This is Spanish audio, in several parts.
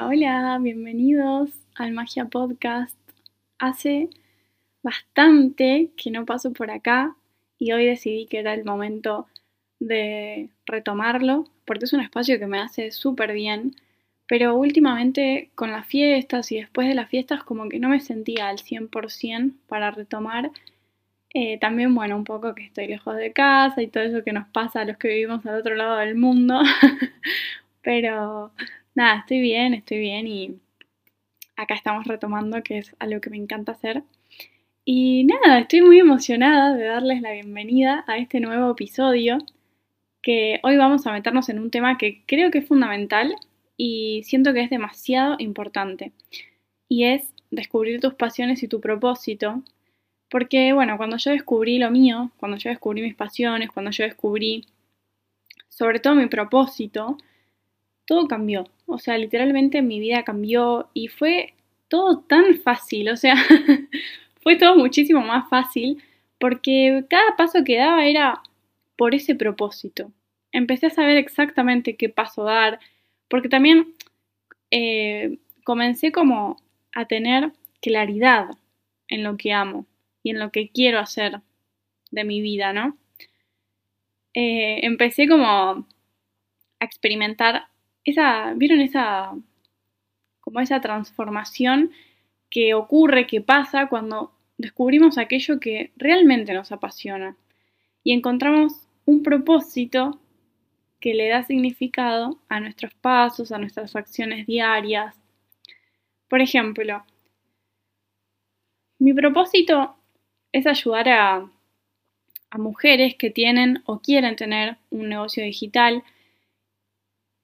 Hola, bienvenidos al Magia Podcast. Hace bastante que no paso por acá y hoy decidí que era el momento de retomarlo porque es un espacio que me hace súper bien, pero últimamente con las fiestas y después de las fiestas como que no me sentía al 100% para retomar. Eh, también, bueno, un poco que estoy lejos de casa y todo eso que nos pasa a los que vivimos al otro lado del mundo. pero nada, estoy bien, estoy bien y acá estamos retomando, que es algo que me encanta hacer. Y nada, estoy muy emocionada de darles la bienvenida a este nuevo episodio, que hoy vamos a meternos en un tema que creo que es fundamental y siento que es demasiado importante. Y es descubrir tus pasiones y tu propósito. Porque, bueno, cuando yo descubrí lo mío, cuando yo descubrí mis pasiones, cuando yo descubrí sobre todo mi propósito, todo cambió. O sea, literalmente mi vida cambió y fue todo tan fácil. O sea, fue todo muchísimo más fácil porque cada paso que daba era por ese propósito. Empecé a saber exactamente qué paso dar, porque también eh, comencé como a tener claridad en lo que amo y en lo que quiero hacer de mi vida, ¿no? Eh, empecé como a experimentar esa, ¿vieron esa, como esa transformación que ocurre, que pasa cuando descubrimos aquello que realmente nos apasiona y encontramos un propósito que le da significado a nuestros pasos, a nuestras acciones diarias. Por ejemplo, mi propósito es ayudar a, a mujeres que tienen o quieren tener un negocio digital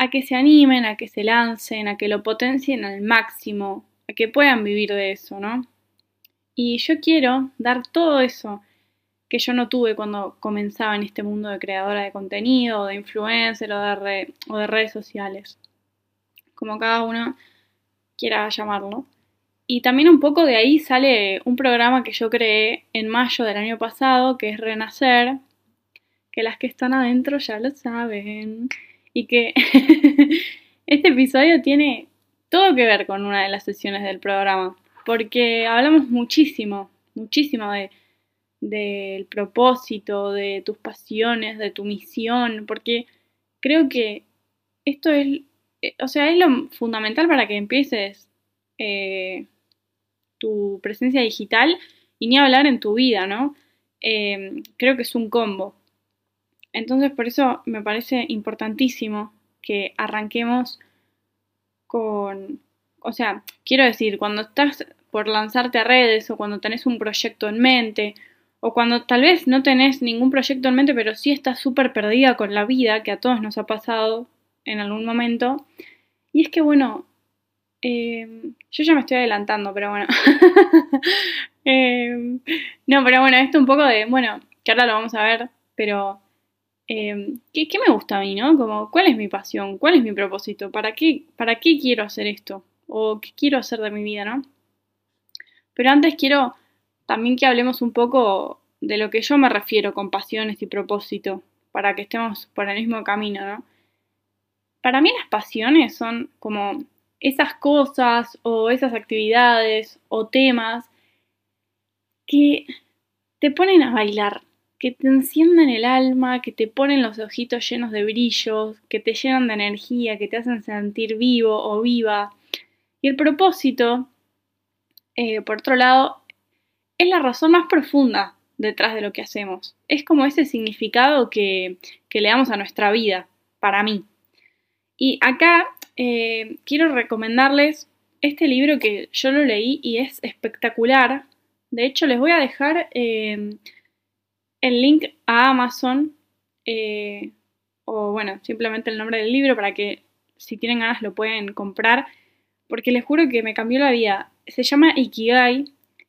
a que se animen, a que se lancen, a que lo potencien al máximo, a que puedan vivir de eso, ¿no? Y yo quiero dar todo eso que yo no tuve cuando comenzaba en este mundo de creadora de contenido, de influencer o de, o de redes sociales, como cada uno quiera llamarlo. Y también un poco de ahí sale un programa que yo creé en mayo del año pasado, que es Renacer, que las que están adentro ya lo saben y que este episodio tiene todo que ver con una de las sesiones del programa, porque hablamos muchísimo, muchísimo de del propósito, de tus pasiones, de tu misión, porque creo que esto es, o sea, es lo fundamental para que empieces eh, tu presencia digital y ni hablar en tu vida, ¿no? Eh, creo que es un combo. Entonces por eso me parece importantísimo que arranquemos con, o sea, quiero decir, cuando estás por lanzarte a redes o cuando tenés un proyecto en mente o cuando tal vez no tenés ningún proyecto en mente pero sí estás súper perdida con la vida, que a todos nos ha pasado en algún momento. Y es que bueno, eh, yo ya me estoy adelantando, pero bueno. Eh, no, pero bueno, esto un poco de, bueno, que ahora lo vamos a ver, pero Em, ¿qué, me gusta a mí, no? Como, ¿cuál es mi pasión? ¿Cuál es mi propósito? ¿Para qué, ¿Para qué quiero hacer esto? ¿O qué quiero hacer de mi vida, no? Pero antes quiero también que hablemos un poco de lo que yo me refiero con pasiones y propósito, para que estemos por el mismo camino, ¿no? Para mí las pasiones son como esas cosas o esas actividades o temas que te ponen a bailar, que te encienden el alma, que te ponen los ojitos llenos de brillos, que te llenan de energía, que te hacen sentir vivo o viva. Y el propósito, eh, por otro lado, es la razón más profunda detrás de lo que hacemos. Es como ese significado que, le damos a nuestra vida, para mí. Y acá eh, quiero recomendarles este libro que yo lo leí y es espectacular. De hecho, les voy a dejar eh, el link a Amazon eh, o bueno, simplemente el nombre del libro para que si tienen ganas lo pueden comprar porque les juro que me cambió la vida. Se llama Ikigai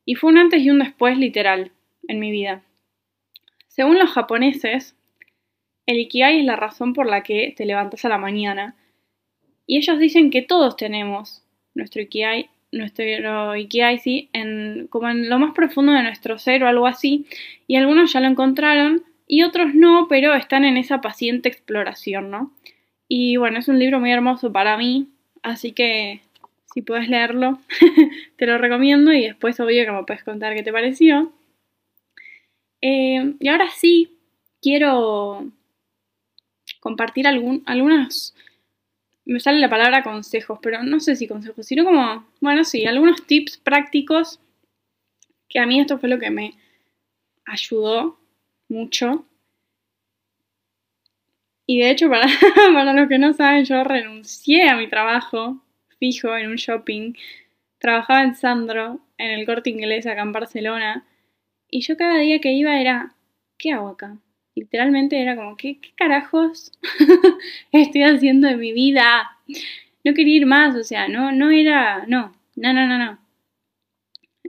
y fue un antes y un después literal en mi vida. Según los japoneses, el Ikigai es la razón por la que te levantas a la mañana y ellos dicen que todos tenemos nuestro Ikigai nuestro Ikigai, sí, en, como en lo más profundo de nuestro ser o algo así, y algunos ya lo encontraron y otros no, pero están en esa paciente exploración, ¿no? Y bueno, es un libro muy hermoso para mí, Así que si puedes leerlo, te lo recomiendo y después obvio que me puedes contar qué te pareció. Eh, y ahora sí, quiero compartir algún, algunas, me sale la palabra consejos, pero no sé si consejos, sino como, bueno, sí, algunos tips prácticos que a mí esto fue lo que me ayudó mucho. Y de hecho, para, para los que no saben, yo renuncié a mi trabajo fijo en un shopping. Trabajaba en Sandro, en el corte inglés acá en Barcelona. Y yo cada día que iba era, ¿qué hago acá? Literalmente era como, ¿qué, carajos estoy haciendo de mi vida? No quería ir más, o sea, no, no era, no, no, no, no, no.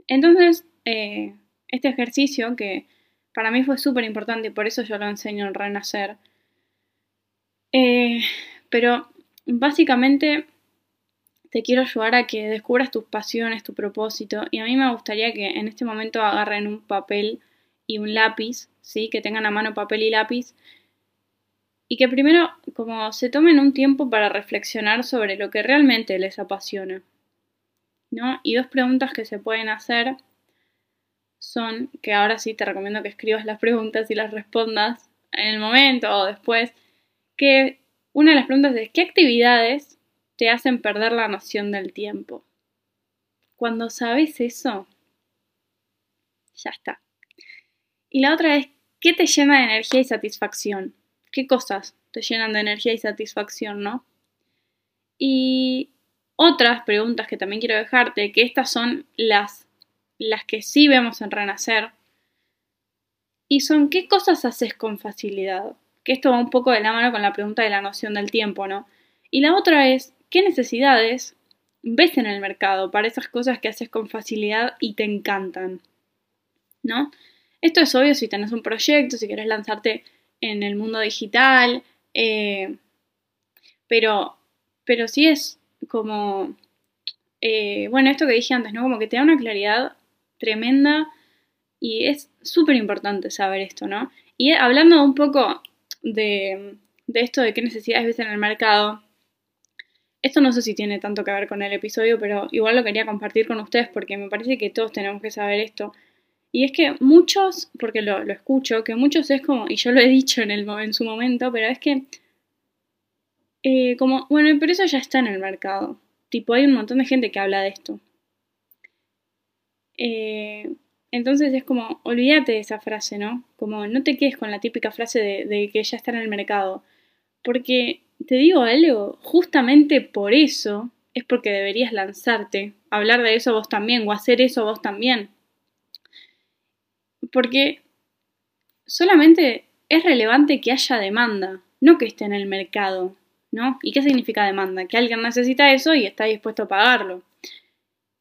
Entonces, eh, este ejercicio que para mí fue súper importante y por eso yo lo enseño en Renacer. Eh, pero básicamente te quiero ayudar a que descubras tus pasiones, tu propósito. Y a mí me gustaría que en este momento agarren un papel y un lápiz, ¿sí? Que tengan a mano papel y lápiz. Y que primero, como se tomen un tiempo para reflexionar sobre lo que realmente les apasiona. ¿No? Y dos preguntas que se pueden hacer son, que ahora sí te recomiendo que escribas las preguntas y las respondas en el momento o después, que una de las preguntas es, ¿qué actividades te hacen perder la noción del tiempo. Cuando sabes eso, ya está. Y la otra es, ¿qué te llena de energía y satisfacción? ¿Qué cosas te llenan de energía y satisfacción, no? Y otras preguntas que también quiero dejarte, que estas son las, las que sí vemos en Renacer, y son, ¿qué cosas haces con facilidad? Que esto va un poco de la mano con la pregunta de la noción del tiempo, ¿no? Y la otra es, ¿Qué necesidades ves en el mercado para esas cosas que haces con facilidad y te encantan? ¿No? Esto es obvio si tenés un proyecto, si quieres lanzarte en el mundo digital, eh, pero, pero sí es como, eh, bueno, esto que dije antes, ¿no? Como que te da una claridad tremenda y es súper importante saber esto, ¿no? Y hablando un poco de, de esto de qué necesidades ves en el mercado, esto no sé si tiene tanto que ver con el episodio, pero igual lo quería compartir con ustedes porque me parece que todos tenemos que saber esto. Y es que muchos, porque lo, escucho, que muchos es como, y yo lo he dicho en, el, en su momento, pero es que, eh, como, bueno, pero eso ya está en el mercado. Tipo, hay un montón de gente que habla de esto. Eh, entonces es como, olvídate de esa frase, ¿no? Como, no te quedes con la típica frase de, de que ya está en el mercado. Porque te digo algo, justamente por eso es porque deberías lanzarte, hablar de eso vos también o hacer eso vos también. Porque solamente es relevante que haya demanda, no que esté en el mercado, ¿no? ¿Y qué significa demanda? Que alguien necesita eso y está dispuesto a pagarlo.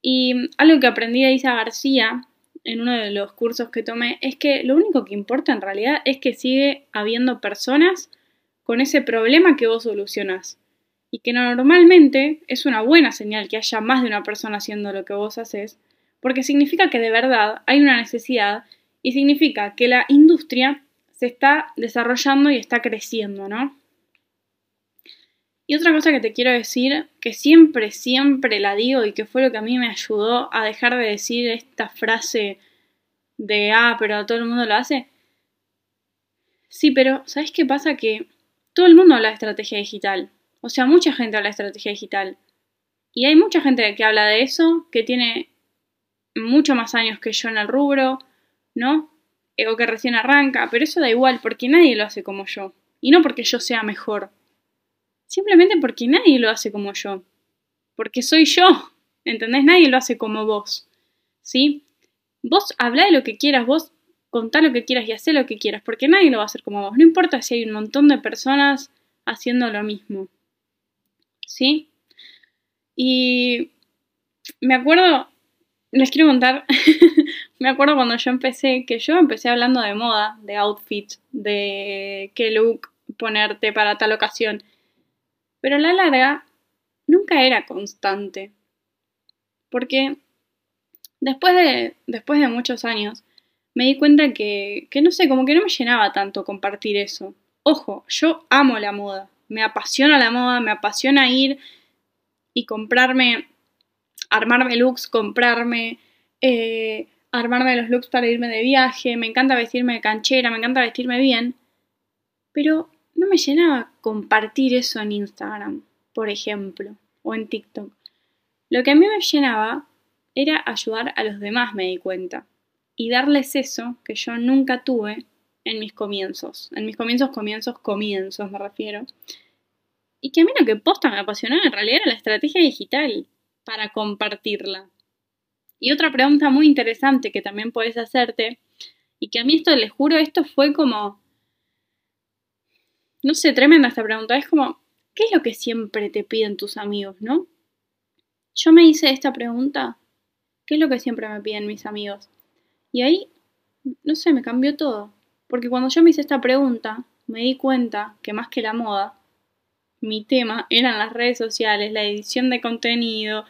Y algo que aprendí de Isa García en uno de los cursos que tomé es que lo único que importa en realidad es que sigue habiendo personas con ese problema que vos solucionás. Y que normalmente es una buena señal que haya más de una persona haciendo lo que vos haces, porque significa que de verdad hay una necesidad y significa que la industria se está desarrollando y está creciendo, ¿no? Y otra cosa que te quiero decir, que siempre, siempre la digo y que fue lo que a mí me ayudó a dejar de decir esta frase de, ah, pero todo el mundo lo hace. Sí, pero ¿sabes qué pasa? Que todo el mundo habla de estrategia digital. O sea, mucha gente habla de estrategia digital. Y hay mucha gente que habla de eso, que tiene mucho más años que yo en el rubro, ¿no? Eh, o que recién arranca, pero eso da igual, porque nadie lo hace como yo. Y no porque yo sea mejor. Simplemente porque nadie lo hace como yo. Porque soy yo. ¿Entendés? Nadie lo hace como vos. ¿Sí? Vos habla de lo que quieras, vos contar lo que quieras y hacer lo que quieras, porque nadie lo va a hacer como vos. No importa si hay un montón de personas haciendo lo mismo. ¿Sí? Y me acuerdo, les quiero contar, me acuerdo cuando yo empecé, que yo empecé hablando de moda, de outfit, de qué look ponerte para tal ocasión. Pero a la larga, nunca era constante. Porque después de, después de muchos años, me di cuenta que, que no sé, como que no me llenaba tanto compartir eso. Ojo, yo amo la moda, me apasiona la moda, me apasiona ir y comprarme, armarme looks, comprarme, eh, armarme los looks para irme de viaje, me encanta vestirme de canchera, me encanta vestirme bien, pero no me llenaba compartir eso en Instagram, por ejemplo, o en TikTok. Lo que a mí me llenaba era ayudar a los demás, me di cuenta, y darles eso que yo nunca tuve en mis comienzos, en mis comienzos, comienzos, comienzos me refiero, y que a mí lo que posta me apasionaba en realidad era la estrategia digital para compartirla. Y otra pregunta muy interesante que también puedes hacerte, y que a mí esto, les juro, esto fue como, no sé, tremenda esta pregunta, es como, ¿qué es lo que siempre te piden tus amigos, no? Yo me hice esta pregunta, ¿qué es lo que siempre me piden mis amigos? Y ahí, no sé, me cambió todo. Porque cuando yo me hice esta pregunta, me di cuenta que más que la moda, mi tema eran las redes sociales, la edición de contenido,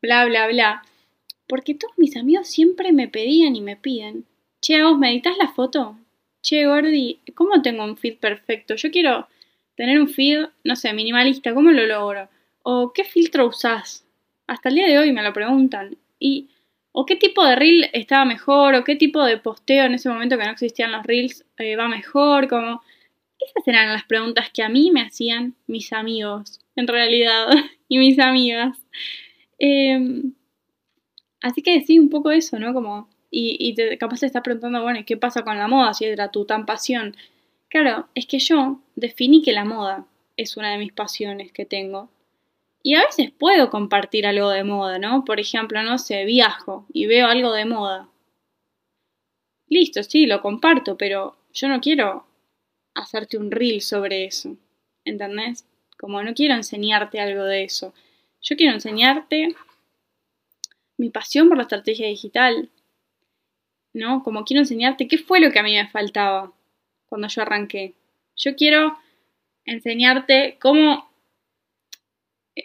bla, bla, bla. Porque todos mis amigos siempre me pedían y me piden, che, vos, ¿me editas la foto? Che, Gordi, ¿cómo tengo un feed perfecto? Yo quiero tener un feed, no sé, minimalista, ¿cómo lo logro? O ¿qué filtro usás? Hasta el día de hoy me lo preguntan. Y, o qué tipo de reel estaba mejor, o qué tipo de posteo en ese momento que no existían los reels eh, va mejor, como esas eran las preguntas que a mí me hacían mis amigos, en realidad, y mis amigas. Em, así que sí, un poco eso, ¿no? Como, y, te, capaz te estás preguntando, bueno, ¿qué pasa con la moda si era tu tan pasión? Claro, es que yo definí que la moda es una de mis pasiones que tengo. Y a veces puedo compartir algo de moda, ¿no? Por ejemplo, no sé, viajo y veo algo de moda. Listo, sí, lo comparto, pero yo no quiero hacerte un reel sobre eso. ¿Entendés? Como no quiero enseñarte algo de eso. Yo quiero enseñarte mi pasión por la estrategia digital. ¿No? Como quiero enseñarte qué fue lo que a mí me faltaba cuando yo arranqué. Yo quiero enseñarte cómo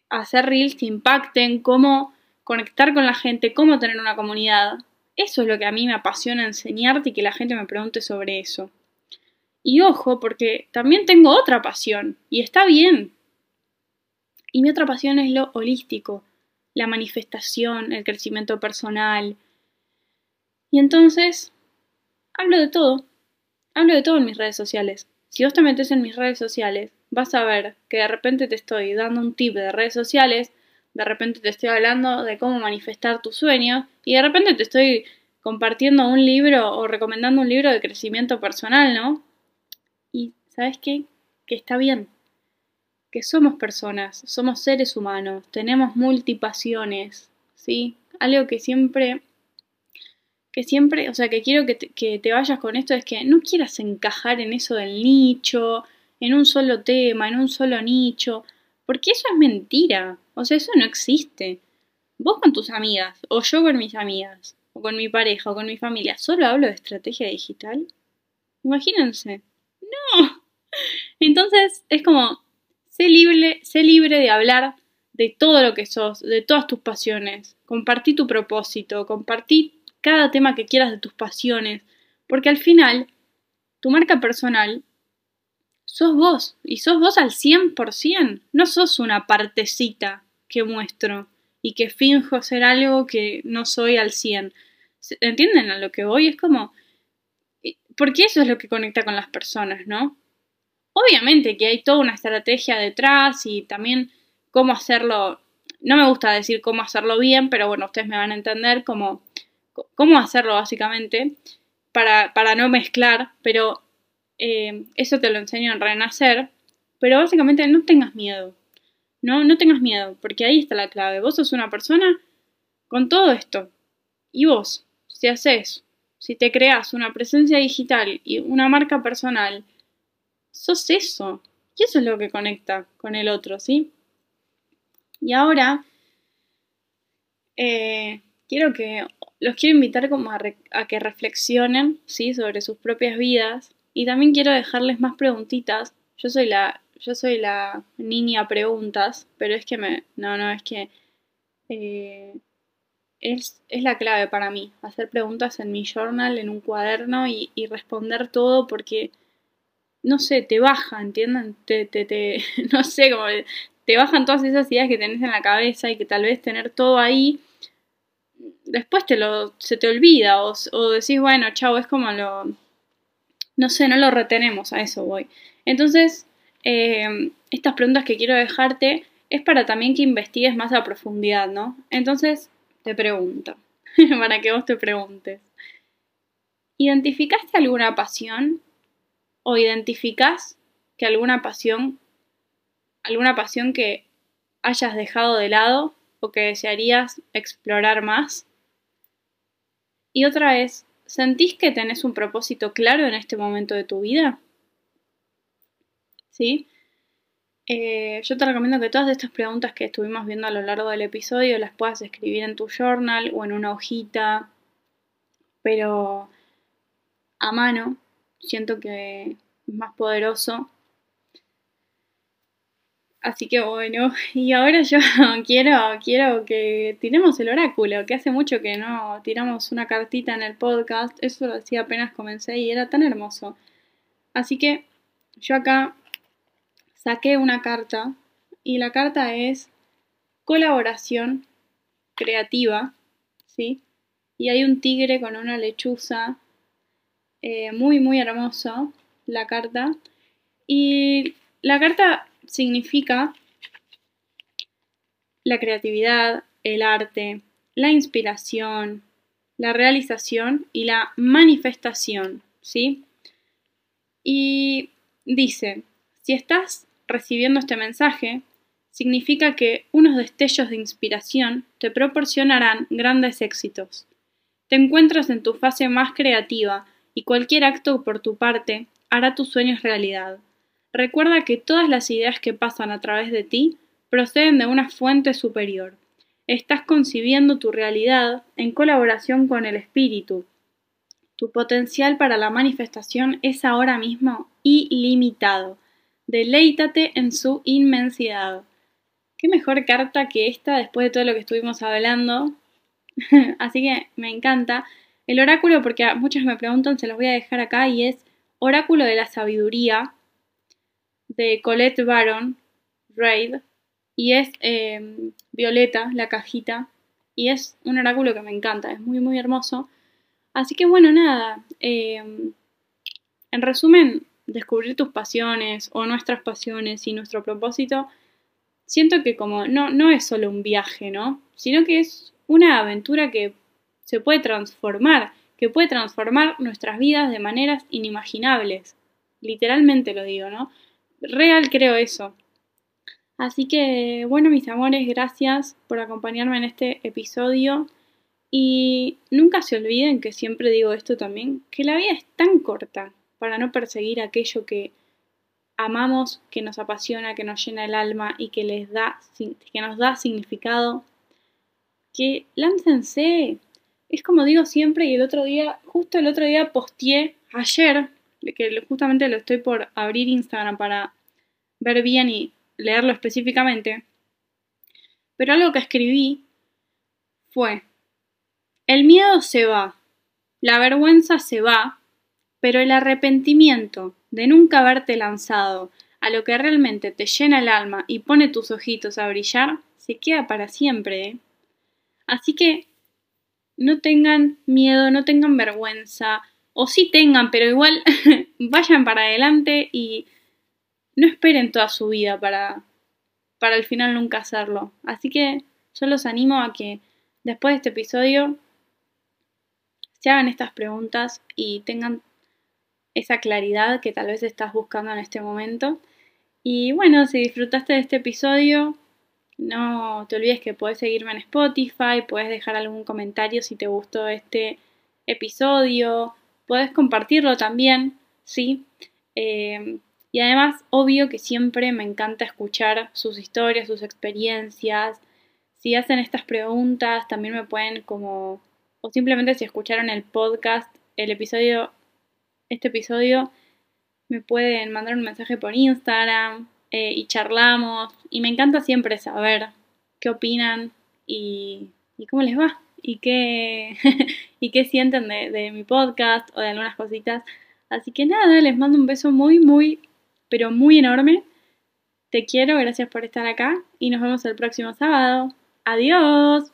hacer reels que impacten, cómo conectar con la gente, cómo tener una comunidad. Eso es lo que a mí me apasiona enseñarte y que la gente me pregunte sobre eso. Y ojo, porque también tengo otra pasión, y está bien. Y mi otra pasión es lo holístico, la manifestación, el crecimiento personal. Y entonces, hablo de todo. Hablo de todo en mis redes sociales. Si vos te metes en mis redes sociales, vas a ver que de repente te estoy dando un tip de redes sociales, de repente te estoy hablando de cómo manifestar tu sueño, y de repente te estoy compartiendo un libro o recomendando un libro de crecimiento personal, ¿no? ¿sabes qué? Que está bien, que somos personas, somos seres humanos, tenemos multipasiones, ¿sí? Algo que siempre, que siempre, o sea, que quiero que te, vayas con esto es que no quieras encajar en eso del nicho, en un solo tema, en un solo nicho, porque eso es mentira, o sea, eso no existe. Vos con tus amigas, o yo con mis amigas, o con mi pareja, o con mi familia, solo hablo de estrategia digital. Imagínense. No, entonces es como, sé libre, sé libre de hablar de todo lo que sos, de todas tus pasiones. Compartí tu propósito, compartí cada tema que quieras de tus pasiones, porque al final, tu marca personal sos vos, y sos vos al 100%, no sos una partecita que muestro y que finjo ser algo que no soy al 100. ¿Entienden a lo que voy? Es como, eh, porque eso es lo que conecta con las personas, ¿no? Obviamente que hay toda una estrategia detrás y también cómo hacerlo, no me gusta decir cómo hacerlo bien, pero bueno, ustedes me van a entender cómo, cómo hacerlo básicamente para, para no mezclar, pero eh, eso te lo enseño en Renacer, pero básicamente no tengas miedo, no, no tengas miedo, porque ahí está la clave, vos sos una persona con todo esto, y vos, si haces, si te creas una presencia digital y una marca personal, sos eso. Y eso es lo que conecta con el otro, ¿sí? Y ahora, eh, quiero que, los quiero invitar como a, que reflexionen, ¿sí? Sobre sus propias vidas. Y también quiero dejarles más preguntitas. Yo soy la, yo soy la niña preguntas, pero es que me, no, no, es que eh, es, es, la clave para mí. Hacer preguntas en mi journal, en un cuaderno y responder todo porque no sé, te baja, ¿entienden? Te, te, te, no sé, como te bajan todas esas ideas que tenés en la cabeza y que tal vez tener todo ahí, después te lo, se te olvida o, o decís, bueno, chao, es como lo, no sé, no lo retenemos, a eso voy. Entonces, eh, estas preguntas que quiero dejarte es para también que investigues más a profundidad, ¿no? Entonces, te pregunto, para que vos te preguntes, ¿identificaste alguna pasión o identificás que alguna pasión, alguna pasión que hayas dejado de lado o que desearías explorar más? Y otra vez, ¿sentís que tenés un propósito claro en este momento de tu vida? ¿Sí? Eh, yo te recomiendo que todas estas preguntas que estuvimos viendo a lo largo del episodio las puedas escribir en tu journal o en una hojita, pero a mano, siento que es más poderoso. Así que bueno, y ahora yo quiero, quiero que tiremos el oráculo, que hace mucho que no tiramos una cartita en el podcast, eso lo decía apenas comencé y era tan hermoso. Así que yo acá saqué una carta y la carta es colaboración creativa, ¿sí? Y hay un tigre con una lechuza, eh, muy, muy hermoso la carta. Y la carta significa la creatividad, el arte, la inspiración, la realización y la manifestación, ¿sí? Y dice, si estás recibiendo este mensaje, significa que unos destellos de inspiración te proporcionarán grandes éxitos. Te encuentras en tu fase más creativa y cualquier acto por tu parte hará tus sueños realidad. Recuerda que todas las ideas que pasan a través de ti proceden de una fuente superior. Estás concibiendo tu realidad en colaboración con el espíritu. Tu potencial para la manifestación es ahora mismo ilimitado. Deleítate en su inmensidad. Qué mejor carta que esta después de todo lo que estuvimos hablando. Así que me encanta. El oráculo, porque a muchos me preguntan, se los voy a dejar acá y es Oráculo de la Sabiduría de Colette Baron Reid y es em, violeta la cajita y es un oráculo que me encanta, es muy muy hermoso. Así que bueno, nada, em, en resumen, descubrir tus pasiones o nuestras pasiones y nuestro propósito, siento que como no, no es solo un viaje, ¿no? Sino que es una aventura que se puede transformar, que puede transformar nuestras vidas de maneras inimaginables. Literalmente lo digo, ¿no? Real creo eso. Así que, bueno, mis amores, gracias por acompañarme en este episodio. Y nunca se olviden que siempre digo esto también, que la vida es tan corta para no perseguir aquello que amamos, que nos apasiona, que nos llena el alma y que les da que nos da significado, que láncense. Es como digo siempre y el otro día, justo el otro día posteé ayer, que justamente lo estoy por abrir Instagram para ver bien y leerlo específicamente. Pero algo que escribí fue, el miedo se va, la vergüenza se va pero el arrepentimiento de nunca haberte lanzado a lo que realmente te llena el alma y pone tus ojitos a brillar, se queda para siempre. ¿eh? Así que no tengan miedo, no tengan vergüenza, o sí tengan, pero igual vayan para adelante y no esperen toda su vida para, para al final nunca hacerlo. Así que yo los animo a que después de este episodio se hagan estas preguntas y tengan esa claridad que tal vez estás buscando en este momento. Y bueno, si disfrutaste de este episodio, no te olvides que puedes seguirme en Spotify, puedes dejar algún comentario si te gustó este episodio, puedes compartirlo también, ¿sí? Eh, y además, obvio que siempre me encanta escuchar sus historias, sus experiencias. Si hacen estas preguntas, también me pueden como, o simplemente si escucharon el podcast, el episodio este episodio, me pueden mandar un mensaje por Instagram eh, y charlamos. Y me encanta siempre saber qué opinan y, cómo les va y qué, y qué sienten de, de mi podcast o de algunas cositas. Así que nada, les mando un beso muy, muy, pero muy enorme. Te quiero, gracias por estar acá y nos vemos el próximo sábado. Adiós.